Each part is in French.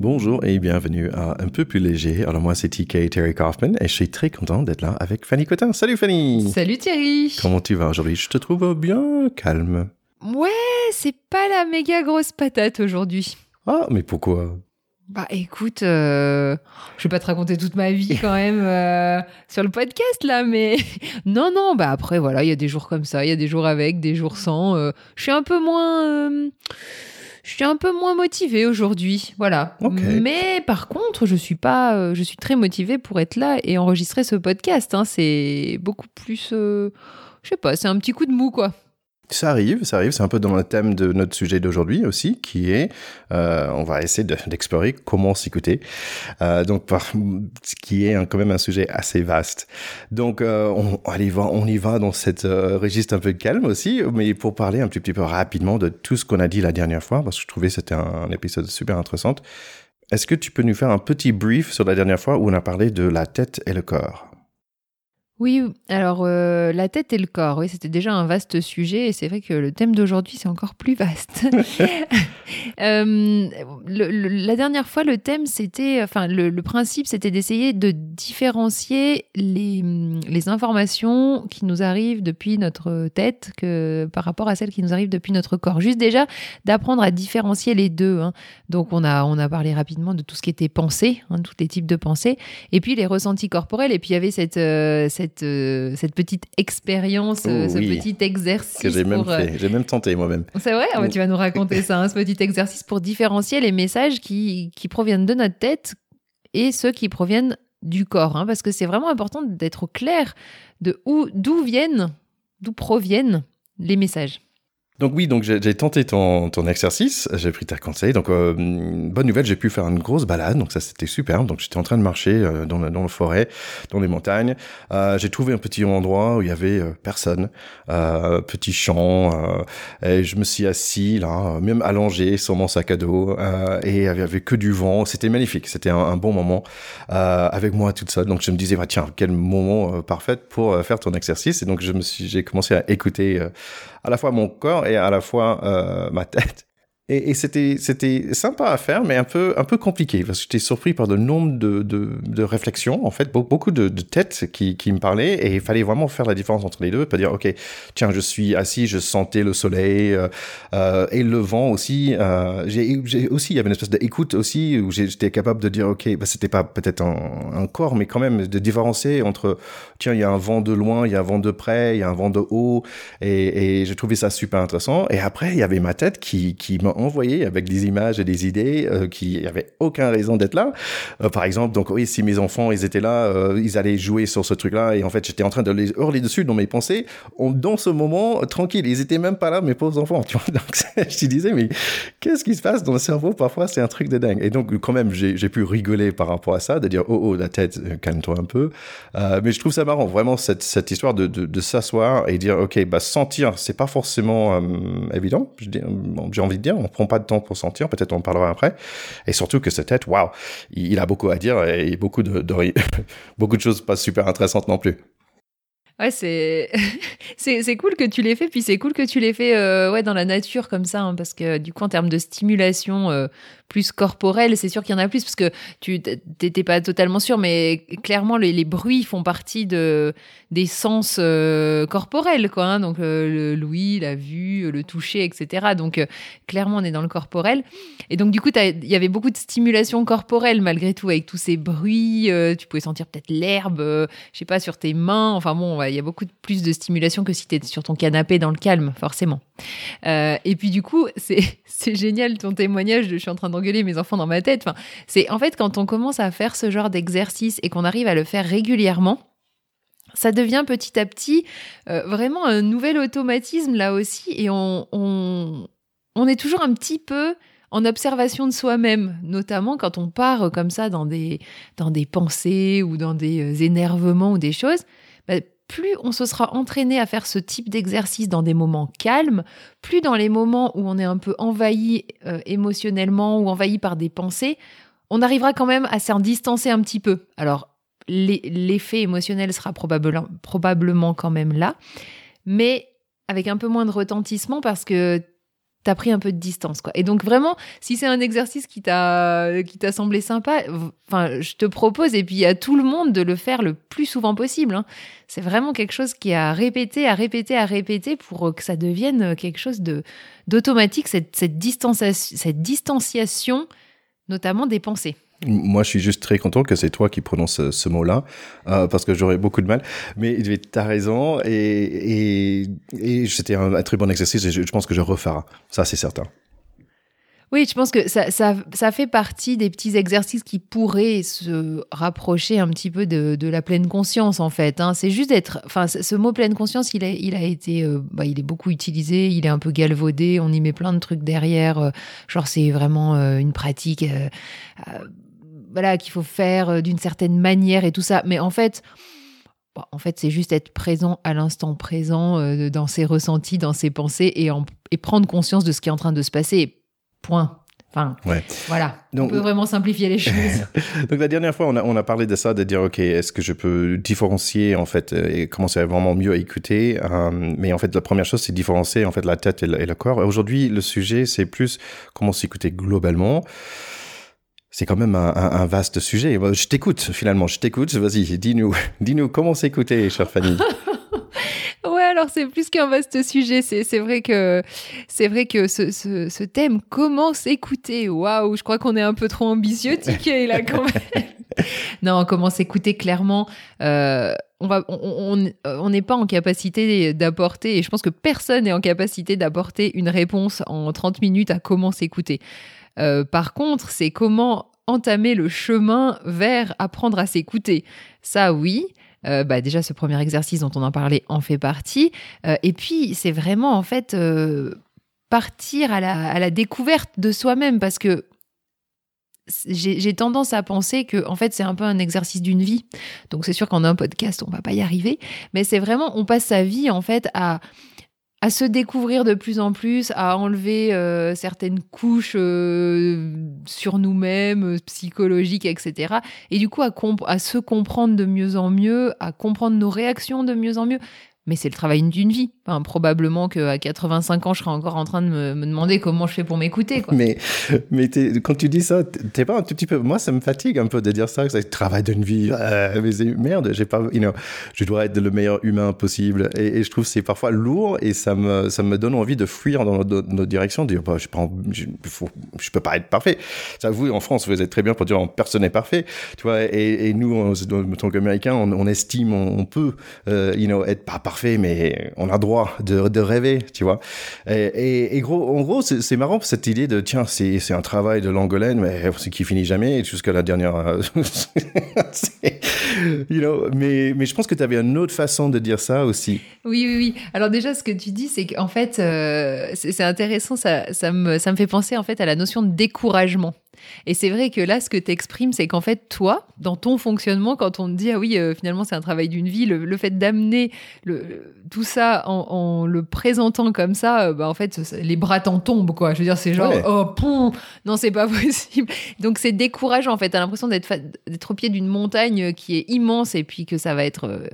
Bonjour et bienvenue à Un peu plus léger. Alors moi c'est TK Terry Kaufman et je suis très content d'être là avec Fanny Cotin. Salut Fanny Salut Thierry Comment tu vas aujourd'hui? Je te trouve bien calme. Ouais, c'est pas la méga grosse patate aujourd'hui. Ah, mais pourquoi? Bah écoute, euh, je vais pas te raconter toute ma vie quand même euh, sur le podcast là, mais non, non, bah après voilà, il y a des jours comme ça, il y a des jours avec, des jours sans. euh, je suis un peu moins... je suis un peu moins motivée aujourd'hui, voilà. Mais par contre, je suis pas, euh, je suis très motivée pour être là et enregistrer ce podcast. hein. C'est beaucoup plus, euh, je sais pas, c'est un petit coup de mou quoi. Ça arrive, ça arrive. C'est un peu dans le thème de notre sujet d'aujourd'hui aussi, qui est, euh, on va essayer de- d'explorer comment s'écouter. Euh, donc, par, ce qui est quand même un sujet assez vaste. Donc, euh, on, allez, on y va dans cette euh, registre un peu calme aussi, mais pour parler un petit, peu rapidement de tout ce qu'on a dit la dernière fois, parce que je trouvais que c'était un épisode super intéressant. Est-ce que tu peux nous faire un petit brief sur la dernière fois où on a parlé de la tête et le corps? Oui, alors euh, la tête et le corps, oui, c'était déjà un vaste sujet et c'est vrai que le thème d'aujourd'hui c'est encore plus vaste. Euh, le- le- la dernière fois, le thème c'était, enfin le, le principe c'était d'essayer de différencier les, les informations qui nous arrivent depuis notre tête que par rapport à celles qui nous arrivent depuis notre corps. Juste déjà d'apprendre à différencier les deux. hein. Donc on a on a parlé rapidement de tout ce qui était pensée, hein, tous les types de pensées, et puis les ressentis corporels. Et puis il y avait cette euh, cette euh, cette petite expérience, euh, Oh, ce oui. petit exercice. Que j'ai même pour, euh, fait, j'ai même tenté moi-même. c'est vrai, bah, tu vas nous raconter ça, hein, ce petit exercice pour différencier les messages qui, qui proviennent de notre tête et ceux qui proviennent du corps, hein, parce que c'est vraiment important d'être au clair de où, d'où viennent, d'où proviennent les messages. Donc oui, donc j'ai tenté ton, ton exercice, j'ai pris ta conseil. Donc euh, bonne nouvelle, j'ai pu faire une grosse balade, donc ça c'était super. Donc j'étais en train de marcher euh, dans, la, dans forêt, dans les montagnes. Euh, j'ai trouvé un petit endroit où il y avait euh, personne, euh, petit champ, euh, et je me suis assis là, même allongé sur mon sac à dos, et il y avait, que du vent. C'était magnifique, c'était un, bon moment avec moi toute seule. Donc je me disais, bah, tiens, quel moment parfait pour faire ton exercice. Et donc je me suis, j'ai commencé à écouter. À la fois mon corps et à la fois euh, ma tête. Et, c'était c'était sympa à faire, mais un peu un peu compliqué parce que j'étais surpris par le nombre de, de, réflexions en fait, be- beaucoup de, de têtes qui, qui me parlaient et il fallait vraiment faire la différence entre les deux, pas dire ok tiens je suis assis, je sentais le soleil euh, euh, et le vent aussi. Euh, j'ai aussi il y avait une espèce d'écoute aussi où j'étais capable de dire ok bah, c'était pas peut-être un, corps mais quand même de différencier entre tiens il y a un vent de loin, il y a un vent de près, il y a un vent de haut et, et j'ai trouvé ça super intéressant. Et après, il y avait ma tête qui, qui m'a envoyé avec des images et des idées euh, qui n'avaient aucun raison d'être là. Euh, par exemple, donc oui, si mes enfants, ils étaient là, euh, ils allaient jouer sur ce truc-là et en fait, j'étais en train de les hurler dessus dans mes pensées. Dans ce moment, euh, tranquille, ils étaient même pas là, mes pauvres enfants. Tu vois je te disais, mais qu'est-ce qui se passe dans le cerveau? Parfois, c'est un truc de dingue. Et donc, quand même, j'ai pu rigoler par rapport à ça, de dire, oh, oh, la tête, calme-toi un peu. Mais je trouve ça marrant, vraiment, cette, histoire de, de, s'asseoir et dire, OK, bah, sentir, c'est pas forcément évident. J'ai envie de dire, on prend pas de temps pour sentir, peut-être on en parlera après. Et surtout que cette tête, waouh, il, a beaucoup à dire et beaucoup de, beaucoup de choses pas super intéressantes non plus. Ouais, c'est c'est c'est cool que tu l'aies fait, puis c'est cool que tu l'aies fait euh, ouais dans la nature comme ça, hein, parce que du coup en termes de stimulation euh, plus corporelle, c'est sûr qu'il y en a plus, parce que tu t'étais pas totalement sûr, mais clairement les, bruits font partie de des sens euh, corporels, quoi. hein, donc euh, l'ouïe, la vue, le toucher, etc. Donc euh, clairement on est dans le corporel, et donc du coup il y avait beaucoup de stimulation corporelle malgré tout avec tous ces bruits. euh, tu pouvais sentir peut-être l'herbe. euh, je sais pas, sur tes mains. Enfin bon, il y a beaucoup de- plus de stimulation que si tu sur ton canapé dans le calme, forcément. Euh, et puis du coup, c'est génial ton témoignage de je suis en train d'engueuler mes enfants dans ma tête. Enfin, c'est en fait quand on commence à faire ce genre d'exercice et qu'on arrive à le faire régulièrement, ça devient petit à petit euh, vraiment un nouvel automatisme là aussi et on, on, on est toujours un petit peu en observation de soi-même, notamment quand on part comme ça dans des, dans des pensées ou dans des euh, énervements ou des choses. bah, plus on se sera entraîné à faire ce type d'exercice dans des moments calmes, plus dans les moments où on est un peu envahi euh, émotionnellement ou envahi par des pensées, on arrivera quand même à s'en distancer un petit peu. Alors, l'effet émotionnel sera probablement, probablement quand même là, mais avec un peu moins de retentissement parce que t'as pris un peu de distance quoi. Et donc vraiment, si c'est un exercice qui t'a qui t'a semblé sympa, enfin je te propose et puis à tout le monde de le faire le plus souvent possible. Hein. C'est vraiment quelque chose qui a répété, à répéter, à répéter pour que ça devienne quelque chose de d'automatique cette cette cette distanciation notamment des pensées. Moi, je suis juste très content que c'est toi qui prononces ce, mot-là, euh, parce que j'aurais beaucoup de mal. Mais tu as raison, et, c'était un, très bon exercice, et je, pense que je referai. Ça, c'est certain. Oui, je pense que ça, fait partie des petits exercices qui pourraient se rapprocher un petit peu de, la pleine conscience, en fait. Hein. C'est juste d'être. Enfin, ce mot pleine conscience, il a, il a été. Euh, bah, il est beaucoup utilisé, il est un peu galvaudé, on y met plein de trucs derrière. Euh, genre, c'est vraiment une pratique voilà, qu'il faut faire euh, d'une certaine manière et tout ça. Mais en fait, en fait, c'est juste être présent à l'instant présent, euh, dans ses ressentis, dans ses pensées et, et prendre conscience de ce qui est en train de se passer. Point. Enfin, voilà. Donc, on peut vraiment simplifier les choses. Donc la dernière fois, on a, on a parlé de ça, de dire ok, est-ce que je peux différencier en fait euh, et commencer à vraiment mieux à écouter. mais en fait, la première chose, c'est différencier en fait la tête et le, et le corps. Aujourd'hui, le sujet, c'est plus comment s'écouter globalement c'est quand même un, vaste sujet. Je t'écoute finalement, je t'écoute. Vas-y, dis-nous, dis-nous comment s'écouter, chère Fanny. ouais, alors c'est plus qu'un vaste sujet. C'est vrai que c'est vrai que ce, thème, comment s'écouter, waouh, je crois qu'on est un peu trop ambitieux, Ticket là quand même. non, comment s'écouter clairement. Euh, on va, on n'est pas en capacité d'apporter, et je pense que personne n'est en capacité d'apporter une réponse en 30 minutes à comment s'écouter. Euh, par contre, c'est comment entamer le chemin vers apprendre à s'écouter. Ça, oui. Euh, bah déjà, ce premier exercice dont on en parlait en fait partie. Euh, et puis, c'est vraiment en fait partir à la, découverte de soi-même parce que j'ai tendance à penser que en fait c'est un peu un exercice d'une vie. Donc c'est sûr qu'en un podcast on va pas y arriver, mais c'est vraiment on passe sa vie en fait à à se découvrir de plus en plus, à enlever euh, certaines couches euh, sur nous-mêmes, euh, psychologiques, etc. Et du coup, à, à se comprendre de mieux en mieux, à comprendre nos réactions de mieux en mieux mais c'est le travail d'une vie. Enfin, probablement qu'à 85 ans, je serai encore en train de me, demander comment je fais pour m'écouter. Mais, mais quand tu dis ça, t'es pas un tout petit peu. Moi, ça me fatigue un peu de dire ça, que c'est le travail d'une vie. Euh, mais merde, j'ai pas. You know, je dois être le meilleur humain possible. Et, je trouve que c'est parfois lourd et ça me, ça me donne envie de fuir dans notre, direction, de dire bah, je, je, peux pas être parfait. Ça, vous, en France, vous êtes très bien pour dire personne n'est parfait. Tu vois, et, nous, en, tant qu'Américains, on, estime, on, peut euh, you know, être pas parfait mais on a droit de, rêver, tu vois. Et, gros, en gros, c'est marrant cette idée de tiens, c'est un travail de langolaine, mais c'est qui finit jamais jusqu'à la dernière. Euh, you know, mais, mais je pense que tu avais une autre façon de dire ça aussi. Oui, oui, oui. Alors déjà, ce que tu dis, c'est qu'en fait, euh, c'est intéressant, ça, ça, me, ça me fait penser en fait à la notion de découragement. Et c'est vrai que là, ce que tu exprimes, c'est qu'en fait, toi, dans ton fonctionnement, quand on te dit, ah oui, euh, finalement, c'est un travail d'une vie, le, fait d'amener tout ça en, le présentant comme ça, euh, bah, en fait, les bras t'en tombent, quoi. Je veux dire, c'est genre, oh, poum, non, c'est pas possible. Donc, c'est décourageant, en fait. T'as l'impression d'être au pied d'une montagne qui est immense et puis que ça va être euh,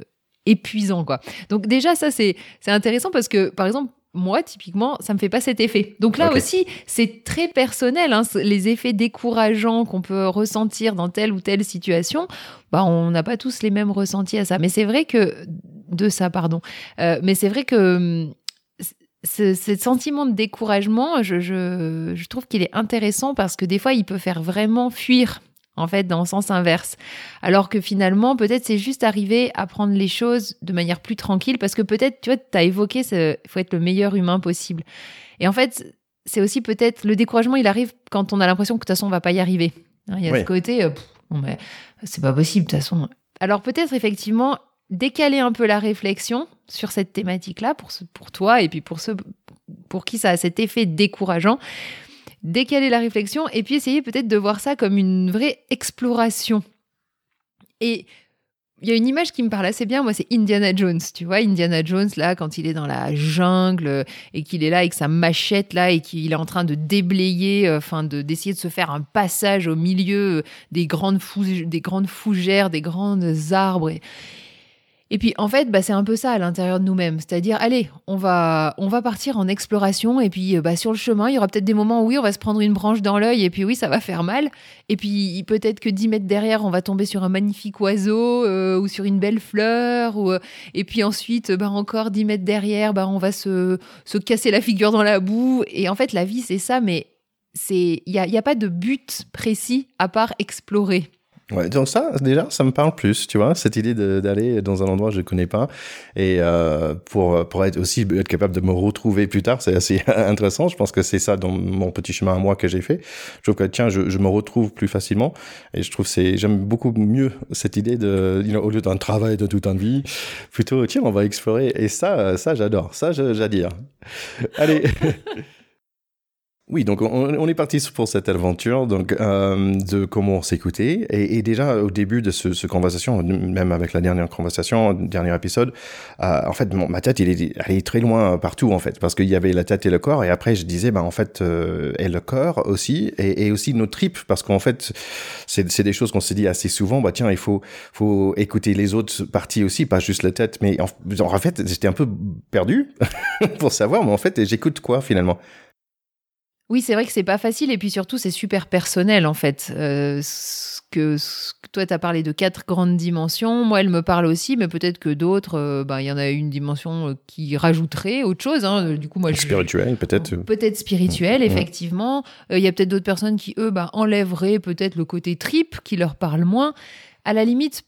épuisant, quoi. Donc, déjà, ça, c'est intéressant parce que, par exemple, moi, typiquement, ça me fait pas cet effet. Donc là aussi, c'est très personnel. Hein, les effets décourageants qu'on peut ressentir dans telle ou telle situation, bah, on n'a pas tous les mêmes ressentis à ça. Mais c'est vrai que de ça, pardon. Euh, mais c'est vrai que hum, ce, sentiment de découragement, je, je trouve qu'il est intéressant parce que des fois, il peut faire vraiment fuir en fait, dans le sens inverse. Alors que finalement, peut-être c'est juste arriver à prendre les choses de manière plus tranquille, parce que peut-être, tu vois, tu as évoqué, il faut être le meilleur humain possible. Et en fait, c'est aussi peut-être, le découragement, il arrive quand on a l'impression que de toute façon, on va pas y arriver. Hein, il y a ce côté, euh, mais c'est pas possible, de toute façon. Alors peut-être, effectivement, décaler un peu la réflexion sur cette thématique-là, pour, pour toi, et puis pour ceux pour qui ça a cet effet décourageant, décaler la réflexion et puis essayer peut-être de voir ça comme une vraie exploration. Et il y a une image qui me parle assez bien, moi, c'est Indiana Jones. Tu vois, Indiana Jones, là, quand il est dans la jungle et qu'il est là avec sa machette, là, et qu'il est en train de déblayer, euh, enfin, de, d'essayer de se faire un passage au milieu des grandes, des grandes fougères, des grandes arbres. Et puis en fait, bah, c'est un peu ça à l'intérieur de nous-mêmes, c'est-à-dire allez, on va on va partir en exploration et puis bah, sur le chemin, il y aura peut-être des moments où oui, on va se prendre une branche dans l'œil et puis oui, ça va faire mal. Et puis peut-être que 10 mètres derrière, on va tomber sur un magnifique oiseau euh, ou sur une belle fleur euh, et puis ensuite bah, encore 10 mètres derrière, on va se se casser la figure dans la boue et en fait, la vie c'est ça mais c'est il y a, y a pas de but précis à part explorer. Ouais, donc ça, déjà, ça me parle plus, tu vois, cette idée d'aller dans un endroit que je connais pas et euh, pour pour être aussi être capable de me retrouver plus tard, c'est assez intéressant. Je pense que c'est ça dans mon petit chemin à moi que j'ai fait. Je trouve que tiens, je, je me retrouve plus facilement et je trouve c'est j'aime beaucoup mieux cette idée de au lieu d'un travail de toute une vie, plutôt tiens, on va explorer et ça, ça j'adore, ça j'adore. Allez. Oui, donc on, est parti pour cette aventure donc euh, de comment s'écouter. Et, et, déjà au début de ce, ce, conversation, même avec la dernière conversation, dernier épisode, euh, en fait ma tête il est, elle est très loin partout en fait parce qu'il y avait la tête et le corps et après je disais bah en fait euh, et le corps aussi et, et aussi nos tripes parce qu'en fait c'est des choses qu'on s'est dit assez souvent bah tiens il faut faut écouter les autres parties aussi pas juste la tête. Mais en, en fait j'étais un peu perdu pour savoir mais en fait j'écoute quoi finalement? Oui, c'est vrai que c'est pas facile et puis surtout c'est super personnel en fait. Euh, ce que, toi tu as parlé de quatre grandes dimensions, moi elle me parle aussi, mais peut-être que d'autres, euh, ben, il y en a une dimension euh, qui rajouterait autre chose. Hein. Du coup, moi spirituel peut-être. Peut-être spirituel, effectivement. Il y a peut-être d'autres personnes qui eux ben, enlèveraient peut-être le côté trip qui leur parle moins. À la limite,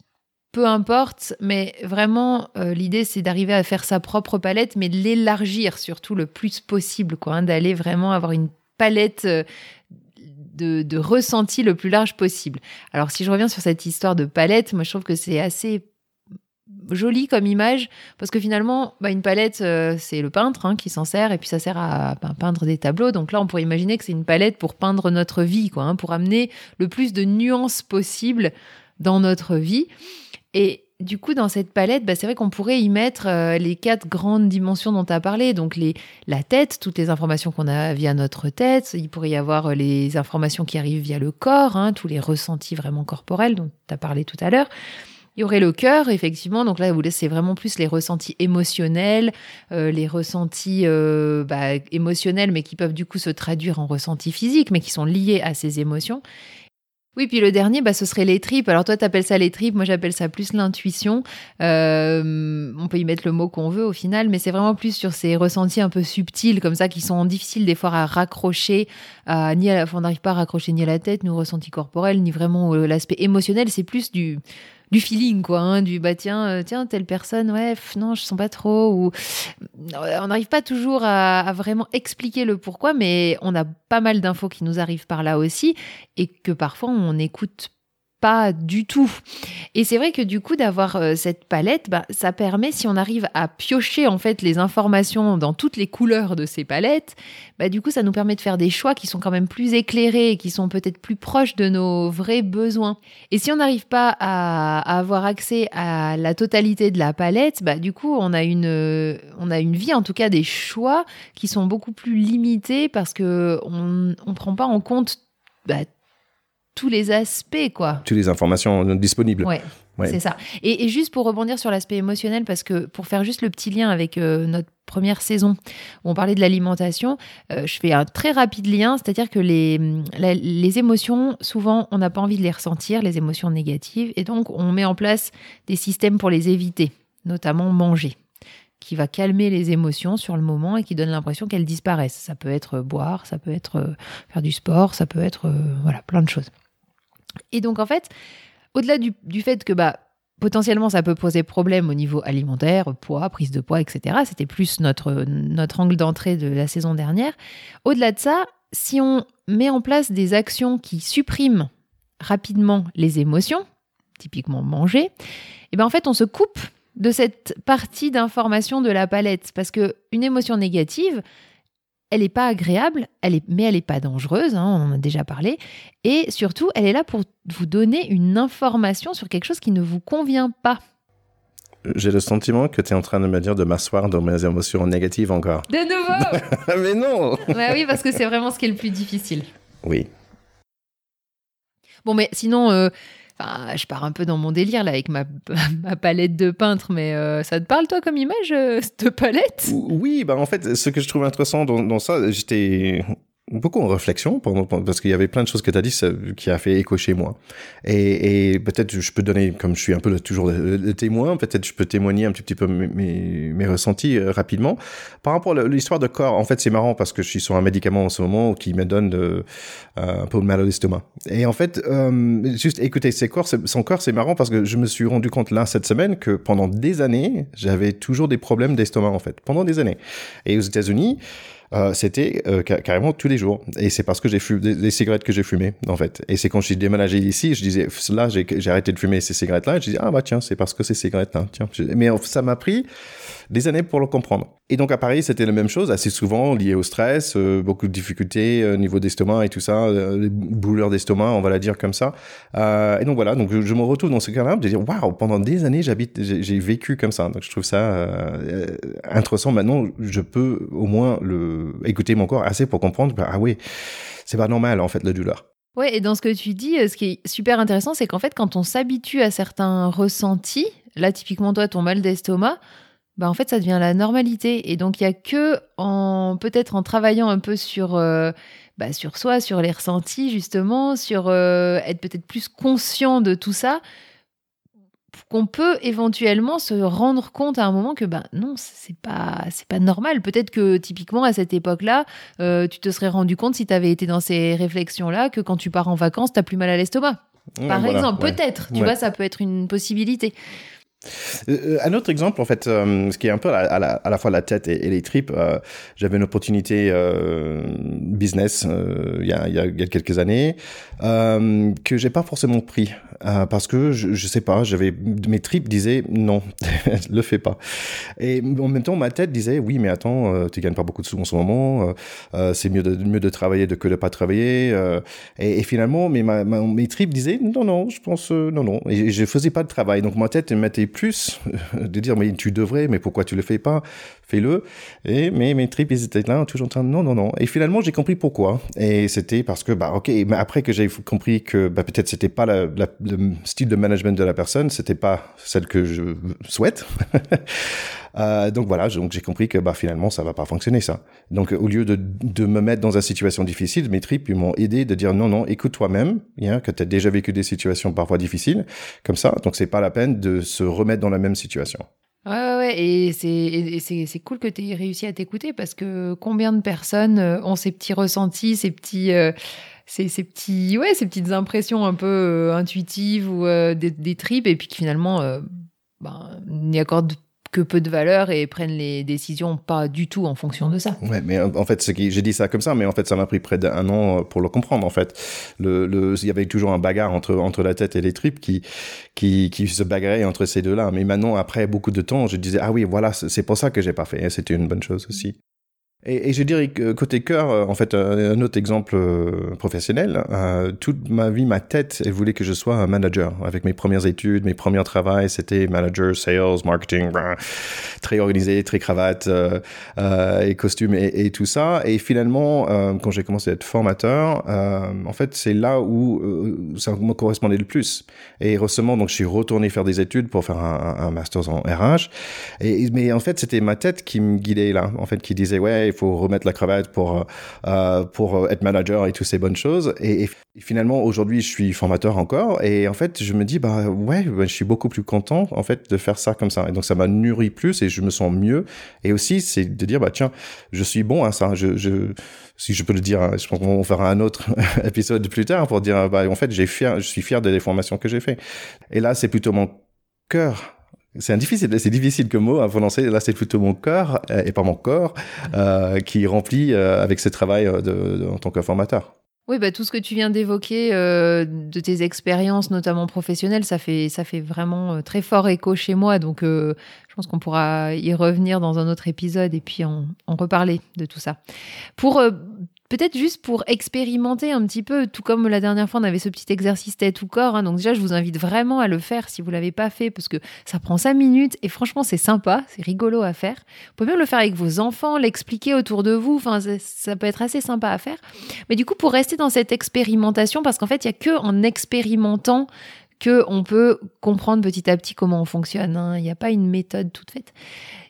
peu importe, mais vraiment, l'idée, c'est d'arriver à faire sa propre palette, mais de l'élargir surtout le plus possible, quoi, hein, d'aller vraiment avoir une palette euh, de, de ressenti le plus large possible. Alors si je reviens sur cette histoire de palette, moi je trouve que c'est assez joli comme image parce que finalement bah, une palette euh, c'est le peintre hein, qui s'en sert et puis ça sert à, peindre des tableaux donc là on pourrait imaginer que c'est une palette pour peindre notre vie quoi hein, pour amener le plus de nuances possible dans notre vie et du coup, dans cette palette, bah, c'est vrai qu'on pourrait y mettre euh, les quatre grandes dimensions dont tu as parlé. Donc, les, la tête, toutes les informations qu'on a via notre tête. Il pourrait y avoir euh, les informations qui arrivent via le corps, hein, tous les ressentis vraiment corporels dont tu as parlé tout à l'heure. Il y aurait le cœur, effectivement. Donc là, c'est vraiment plus les ressentis émotionnels, euh, les ressentis bah, émotionnels, mais qui peuvent du coup se traduire en ressentis physiques, mais qui sont liés à ces émotions. Oui, puis le dernier, bah, ce serait les tripes. Alors toi, tu appelles ça les tripes, moi j'appelle ça plus l'intuition. Euh, on peut y mettre le mot qu'on veut au final, mais c'est vraiment plus sur ces ressentis un peu subtils comme ça qui sont difficiles des fois à raccrocher. Ni à on n'arrive pas à raccrocher ni à la tête, ni au ressenti corporel, ni vraiment l'aspect émotionnel. C'est plus du du feeling quoi hein, du bah tiens euh, tiens telle personne ouais non je sens pas trop ou euh, on n'arrive pas toujours à, vraiment expliquer le pourquoi mais on a pas mal d'infos qui nous arrivent par là aussi et que parfois on écoute pas du tout. Et c'est vrai que du coup d'avoir euh, cette palette, bah, ça permet si on arrive à piocher en fait les informations dans toutes les couleurs de ces palettes, bah, du coup ça nous permet de faire des choix qui sont quand même plus éclairés et qui sont peut-être plus proches de nos vrais besoins. Et si on n'arrive pas à, avoir accès à la totalité de la palette, bah, du coup on a une on a une vie en tout cas des choix qui sont beaucoup plus limités parce que on on prend pas en compte bah, tous les aspects, quoi. Toutes les informations disponibles. Ouais. C'est ça. Et, juste pour rebondir sur l'aspect émotionnel, parce que pour faire juste le petit lien avec euh, notre première saison où on parlait de l'alimentation, euh, je fais un très rapide lien, c'est-à-dire que les, les émotions, souvent, on n'a pas envie de les ressentir, les émotions négatives, et donc on met en place des systèmes pour les éviter, notamment manger qui va calmer les émotions sur le moment et qui donne l'impression qu'elles disparaissent. Ça peut être boire, ça peut être euh, faire du sport, ça peut être voilà plein de choses. Et donc, en fait, au-delà du, fait que bah, potentiellement ça peut poser problème au niveau alimentaire, poids, prise de poids, etc., c'était plus notre, notre angle d'entrée de la saison dernière. Au-delà de ça, si on met en place des actions qui suppriment rapidement les émotions, typiquement manger, et eh ben en fait on se coupe de cette partie d'information de la palette parce que une émotion négative, elle n'est pas agréable, elle est, mais elle n'est pas dangereuse, hein, on en a déjà parlé. Et surtout, elle est là pour vous donner une information sur quelque chose qui ne vous convient pas. J'ai le sentiment que tu es en train de me dire de m'asseoir dans mes émotions négatives encore. De nouveau Mais non bah Oui, parce que c'est vraiment ce qui est le plus difficile. Oui. Bon, mais sinon, euh, je pars un peu dans mon délire là avec ma, ma palette de peintre, mais euh, ça te parle toi comme image, euh, cette palette? Oui, bah en fait, ce que je trouve intéressant dans ça, j'étais beaucoup en réflexion pendant, parce qu'il y avait plein de choses que tu as dit qui a fait écho chez moi. Et, et peut-être je peux donner, comme je suis un peu toujours le, témoin, peut-être je peux témoigner un petit, peu mes, mes, ressentis euh, rapidement. Par rapport à l'histoire de corps, en fait c'est marrant parce que je suis sur un médicament en ce moment qui me donne euh, un peu de mal au l'estomac. Et en fait, euh, juste écoutez, ses corps, son corps c'est marrant parce que je me suis rendu compte là cette semaine que pendant des années, j'avais toujours des problèmes d'estomac en fait, pendant des années. Et aux États-Unis, euh, c'était euh, carrément tous les jours. Et c'est parce que j'ai fumé des, cigarettes que j'ai fumé, en fait. Et c'est quand je suis déménagé ici, je disais, là, j'ai arrêté de fumer ces cigarettes-là. Je disais, ah bah tiens, c'est parce que ces cigarettes-là. Tiens. Mais ça m'a pris des années pour le comprendre. Et donc à Paris, c'était la même chose, assez souvent lié au stress, euh, beaucoup de difficultés au niveau d'estomac et tout ça, les douleurs d'estomac, on va la dire comme ça. Et donc voilà, donc je, me retrouve dans ce cas-là de dire waouh, pendant des années, j'habite, j'ai vécu comme ça. Donc je trouve ça intéressant. Maintenant, je peux au moins le écouter mon corps assez pour comprendre. Bah, ah oui, c'est pas normal en fait la douleur. Ouais, et dans ce que tu dis, ce qui est super intéressant, c'est qu'en fait, quand on s'habitue à certains ressentis, là typiquement toi, ton mal d'estomac bah en fait ça devient la normalité et donc il y a que en peut-être en travaillant un peu sur euh, bah, sur soi sur les ressentis justement sur euh, être peut-être plus conscient de tout ça qu'on peut éventuellement se rendre compte à un moment que bah non c'est pas c'est pas normal. Peut-être que typiquement à cette époque-là euh, tu te serais rendu compte si tu avais été dans ces réflexions là que quand tu pars en vacances tu as plus mal à l'estomac. Par exemple peut-être. Tu vois ça peut être une possibilité. Euh, euh, un autre exemple, en fait, euh, ce qui est un peu à, la, à la, fois la tête et, les tripes, j'avais une opportunité business il y, a, y a, quelques années que j'ai pas forcément pris parce que je, je sais pas, j'avais mes tripes disaient non, le fais pas. Et en même temps, ma tête disait oui, mais attends, tu gagnes pas beaucoup de sous en ce moment, c'est mieux de mieux de travailler de que de pas travailler. Et, et, finalement, mais ma, mes tripes disaient non, non, je pense non, non, et je faisais pas de travail. Donc ma tête mettait plus de dire mais tu devrais, mais pourquoi tu le fais pas? Fais-le. Et mais mes tripes ils étaient là toujours en train de non non non. Et finalement j'ai compris pourquoi. Et c'était parce que bah ok, mais après que j'ai compris que bah, peut-être c'était pas le style de management de la personne, c'était pas celle que je souhaite. Euh, donc voilà, donc j'ai compris que bah finalement ça va pas fonctionner ça. Donc au lieu de, de me mettre dans une situation difficile, mes tripes m'ont aidé de dire non non, écoute toi-même, hein, que tu as déjà vécu des situations parfois difficiles comme ça, donc c'est pas la peine de se remettre dans la même situation. Ouais, ouais, ouais. et c'est cool que tu aies réussi à t'écouter parce que combien de personnes euh, ont ces petits ressentis, ces petits, euh, ces, ces, petits, ouais, ces petites impressions un peu intuitives ou des, des, tripes et puis qui finalement ben, n'y accordent que peu de valeur et prennent les décisions pas du tout en fonction de ça. Ouais, mais en fait, j'ai dit ça comme ça, mais en fait, ça m'a pris près d'un an pour le comprendre. En fait, le, le, il y avait toujours un bagarre entre entre la tête et les tripes qui qui, qui se bagarraient entre ces deux-là. Mais maintenant, après beaucoup de temps, je disais ah oui, voilà, c'est pour ça que j'ai pas fait. C'était une bonne chose aussi. Et, je dirais côté cœur, euh, en fait, euh, un autre exemple euh, professionnel, toute ma vie, ma tête, elle voulait que je sois un manager. Avec mes premières études, mes premiers travaux, c'était manager, sales, marketing, très organisé, très cravate et costume et, tout ça. Et finalement, quand j'ai commencé à être formateur, en fait, c'est là où ça me correspondait le plus. Et récemment, donc, je suis retourné faire des études pour faire un, un master en RH. Mais en fait, c'était ma tête qui me guidait là, en fait, qui disait, ouais, il faut remettre la cravate pour euh, pour être manager et toutes ces bonnes choses. Et, finalement, aujourd'hui, je suis formateur encore. Et en fait, je me dis, bah ouais, bah, je suis beaucoup plus content en fait de faire ça comme ça. Et donc, ça m'a nourri plus et je me sens mieux. Et aussi, c'est de dire, bah tiens, je suis bon à ça. Je, je si je peux le dire, hein, je pense qu'on fera un autre épisode plus tard pour dire, bah en fait, j'ai fier, je suis fier des formations que j'ai fait. Et là, c'est plutôt mon cœur c'est difficile, c'est difficile comme mot à prononcer. Là, c'est plutôt mon cœur euh, et pas mon corps euh, qui remplit euh, avec ce travail en tant que formateur. Oui, bah, tout ce que tu viens d'évoquer de tes expériences, notamment professionnelles, ça fait, ça fait vraiment très fort écho chez moi. Donc, je pense qu'on pourra y revenir dans un autre épisode et puis en, en reparler de tout ça. Pour Peut-être juste pour expérimenter un petit peu, tout comme la dernière fois, on avait ce petit exercice tête ou corps. Hein. donc déjà, je vous invite vraiment à le faire si vous l'avez pas fait, parce que ça prend cinq minutes et franchement, c'est sympa, c'est rigolo à faire. Vous pouvez même le faire avec vos enfants, l'expliquer autour de vous. Enfin, ça peut être assez sympa à faire. Mais du coup, pour rester dans cette expérimentation, parce qu'en fait, il y a que en expérimentant que on peut comprendre petit à petit comment on fonctionne. Hein. Il n'y a pas une méthode toute faite.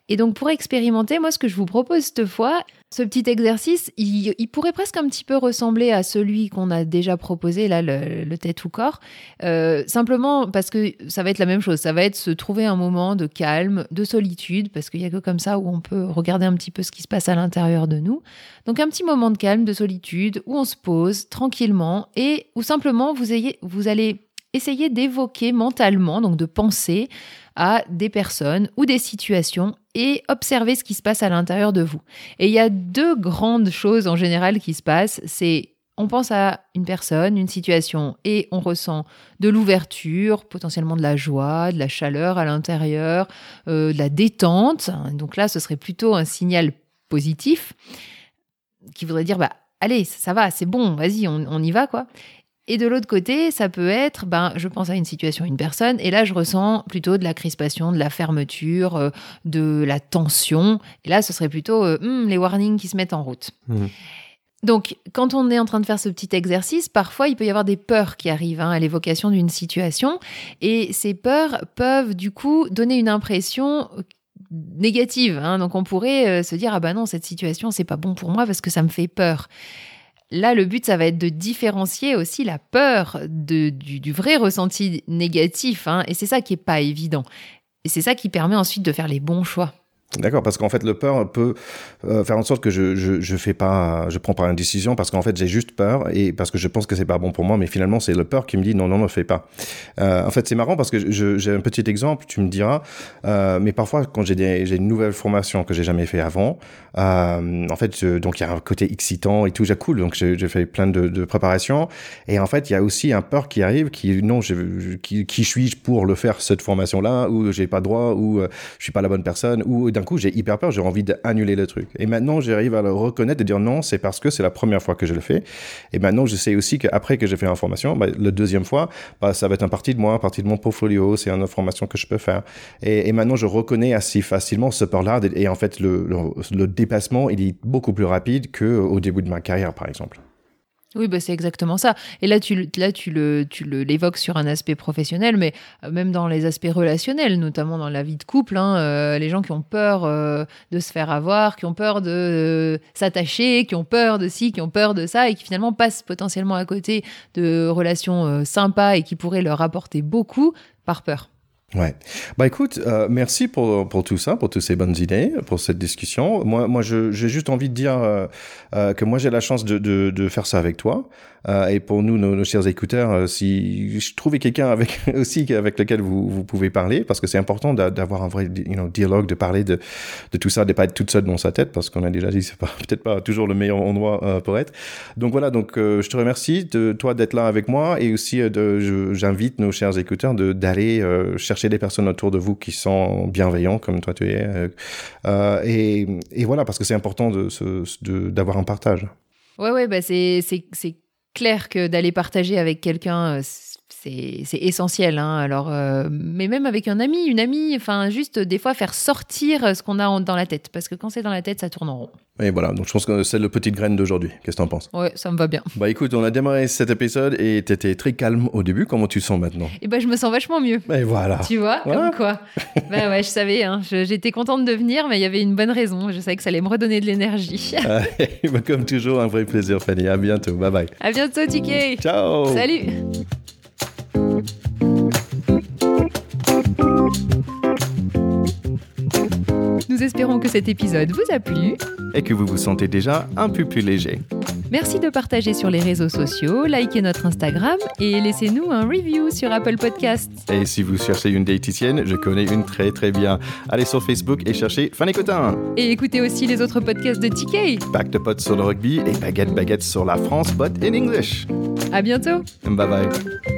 Et donc pour expérimenter, moi ce que je vous propose cette fois, ce petit exercice, il, pourrait presque un petit peu ressembler à celui qu'on a déjà proposé, là, le, tête ou corps. Euh, simplement parce que ça va être la même chose. Ça va être se trouver un moment de calme, de solitude, parce qu'il n'y a que comme ça où on peut regarder un petit peu ce qui se passe à l'intérieur de nous. Donc un petit moment de calme, de solitude, où on se pose tranquillement et où simplement vous, ayez, vous allez essayer d'évoquer mentalement, donc de penser à des personnes ou des situations et observer ce qui se passe à l'intérieur de vous. Et il y a deux grandes choses en général qui se passent. C'est on pense à une personne, une situation, et on ressent de l'ouverture, potentiellement de la joie, de la chaleur à l'intérieur, euh, de la détente. Donc là, ce serait plutôt un signal positif qui voudrait dire, bah, allez, ça va, c'est bon, vas-y, on, on, y va, quoi. Et de l'autre côté, ça peut être, ben, je pense à une situation, une personne, et là, je ressens plutôt de la crispation, de la fermeture, euh, de la tension. Et là, ce serait plutôt euh, hmm, les warnings qui se mettent en route. Mmh. Donc, quand on est en train de faire ce petit exercice, parfois il peut y avoir des peurs qui arrivent hein, à l'évocation d'une situation, et ces peurs peuvent du coup donner une impression négative. Hein. Donc, on pourrait euh, se dire ah ben non cette situation c'est pas bon pour moi parce que ça me fait peur. Là, le but, ça va être de différencier aussi la peur du, vrai ressenti négatif. Hein, et c'est ça qui est pas évident. Et c'est ça qui permet ensuite de faire les bons choix. D'accord, parce qu'en fait, le peur peut euh, faire en sorte que je, je, je fais pas, je prends pas une décision parce qu'en fait, j'ai juste peur et parce que je pense que c'est pas bon pour moi, mais finalement, c'est le peur qui me dit non, non, ne fais pas. Euh, en fait, c'est marrant parce que j'ai un petit exemple, tu me diras, euh, mais parfois, quand j'ai une nouvelle formation que j'ai jamais fait avant, en fait, donc il y a un côté excitant et tout, j'ai cool, donc j'ai fait plein de, de préparations et en fait, il y a aussi un peur qui arrive, qui non, qui, qui suis-je pour le faire cette formation-là, ou j'ai pas droit, ou je suis pas la bonne personne, ou d'un coup, j'ai hyper peur, j'ai envie d'annuler le truc. Et maintenant, j'arrive à le reconnaître et dire non, c'est parce que c'est la première fois que je le fais. Et maintenant, je sais aussi qu'après que j'ai fait l'information, bah, la deuxième fois, bah, ça va être un partie de moi, un partie de mon portfolio, c'est une information que je peux faire. Et, maintenant, je reconnais assez facilement ce peur-là. Et en fait, le, le, le dépassement, il est beaucoup plus rapide qu'au début de ma carrière, par exemple. Oui, bah c'est exactement ça. Et là, tu, là, tu le, tu le, l'évoques sur un aspect professionnel, mais euh, même dans les aspects relationnels, notamment dans la vie de couple, hein, euh, les gens qui ont peur euh, de se faire avoir, qui ont peur de s'attacher, qui ont peur de ci, qui ont peur de ça, et qui finalement passent potentiellement à côté de relations sympas et qui pourraient leur apporter beaucoup par peur. Ouais. Bah écoute, euh, merci pour, pour tout ça, pour toutes ces bonnes idées, pour cette discussion. Moi, moi, j'ai juste envie de dire euh, euh, que moi j'ai la chance de, de, de, faire ça avec toi. Euh, et pour nous, nos, chers écouteurs, euh, si je trouvais quelqu'un avec aussi avec lequel vous, vous pouvez parler, parce que c'est important d'avoir un vrai you know, dialogue, de parler de, de tout ça, de pas être toute seule dans sa tête, parce qu'on a déjà dit c'est peut-être pas toujours le meilleur endroit pour être. Donc voilà, donc je te remercie de toi d'être là avec moi et aussi j'invite nos chers écouteurs d'aller chercher des personnes autour de vous qui sont bienveillants comme toi tu es. et, et voilà, parce que c'est important de d'avoir un partage. Ouais, ouais, bah c'est clair que d'aller partager avec quelqu'un, euh, c'est essentiel. Hein. Alors, euh, mais même avec un ami, une amie, enfin, juste des fois faire sortir ce qu'on a dans la tête. Parce que quand c'est dans la tête, ça tourne en rond. Et voilà, donc je pense que c'est le petite graine d'aujourd'hui. Qu'est-ce que t'en penses? Ouais, ça me va bien. Bah écoute, on a démarré cet épisode et t'étais très calme au début. Comment tu te sens maintenant? Et bah je me sens vachement mieux. Et voilà. Tu vois, comme quoi. bah ouais, je savais, hein. j'étais contente de venir, mais il y avait une bonne raison. Je savais que ça allait me redonner de l'énergie. bah, comme toujours, un vrai plaisir, Fanny. À bientôt. Bye bye. À bientôt, TK. Ciao. Salut. Nous espérons que cet épisode vous a plu et que vous vous sentez déjà un peu plus léger. Merci de partager sur les réseaux sociaux, likez notre Instagram et laissez-nous un review sur Apple Podcasts. Et si vous cherchez une diététicienne, je connais une très très bien. Allez sur Facebook et cherchez Fanny Cotin. Et écoutez aussi les autres podcasts de TK. Back de potes sur le rugby et baguette baguette sur la France, but in English. À bientôt. Bye bye.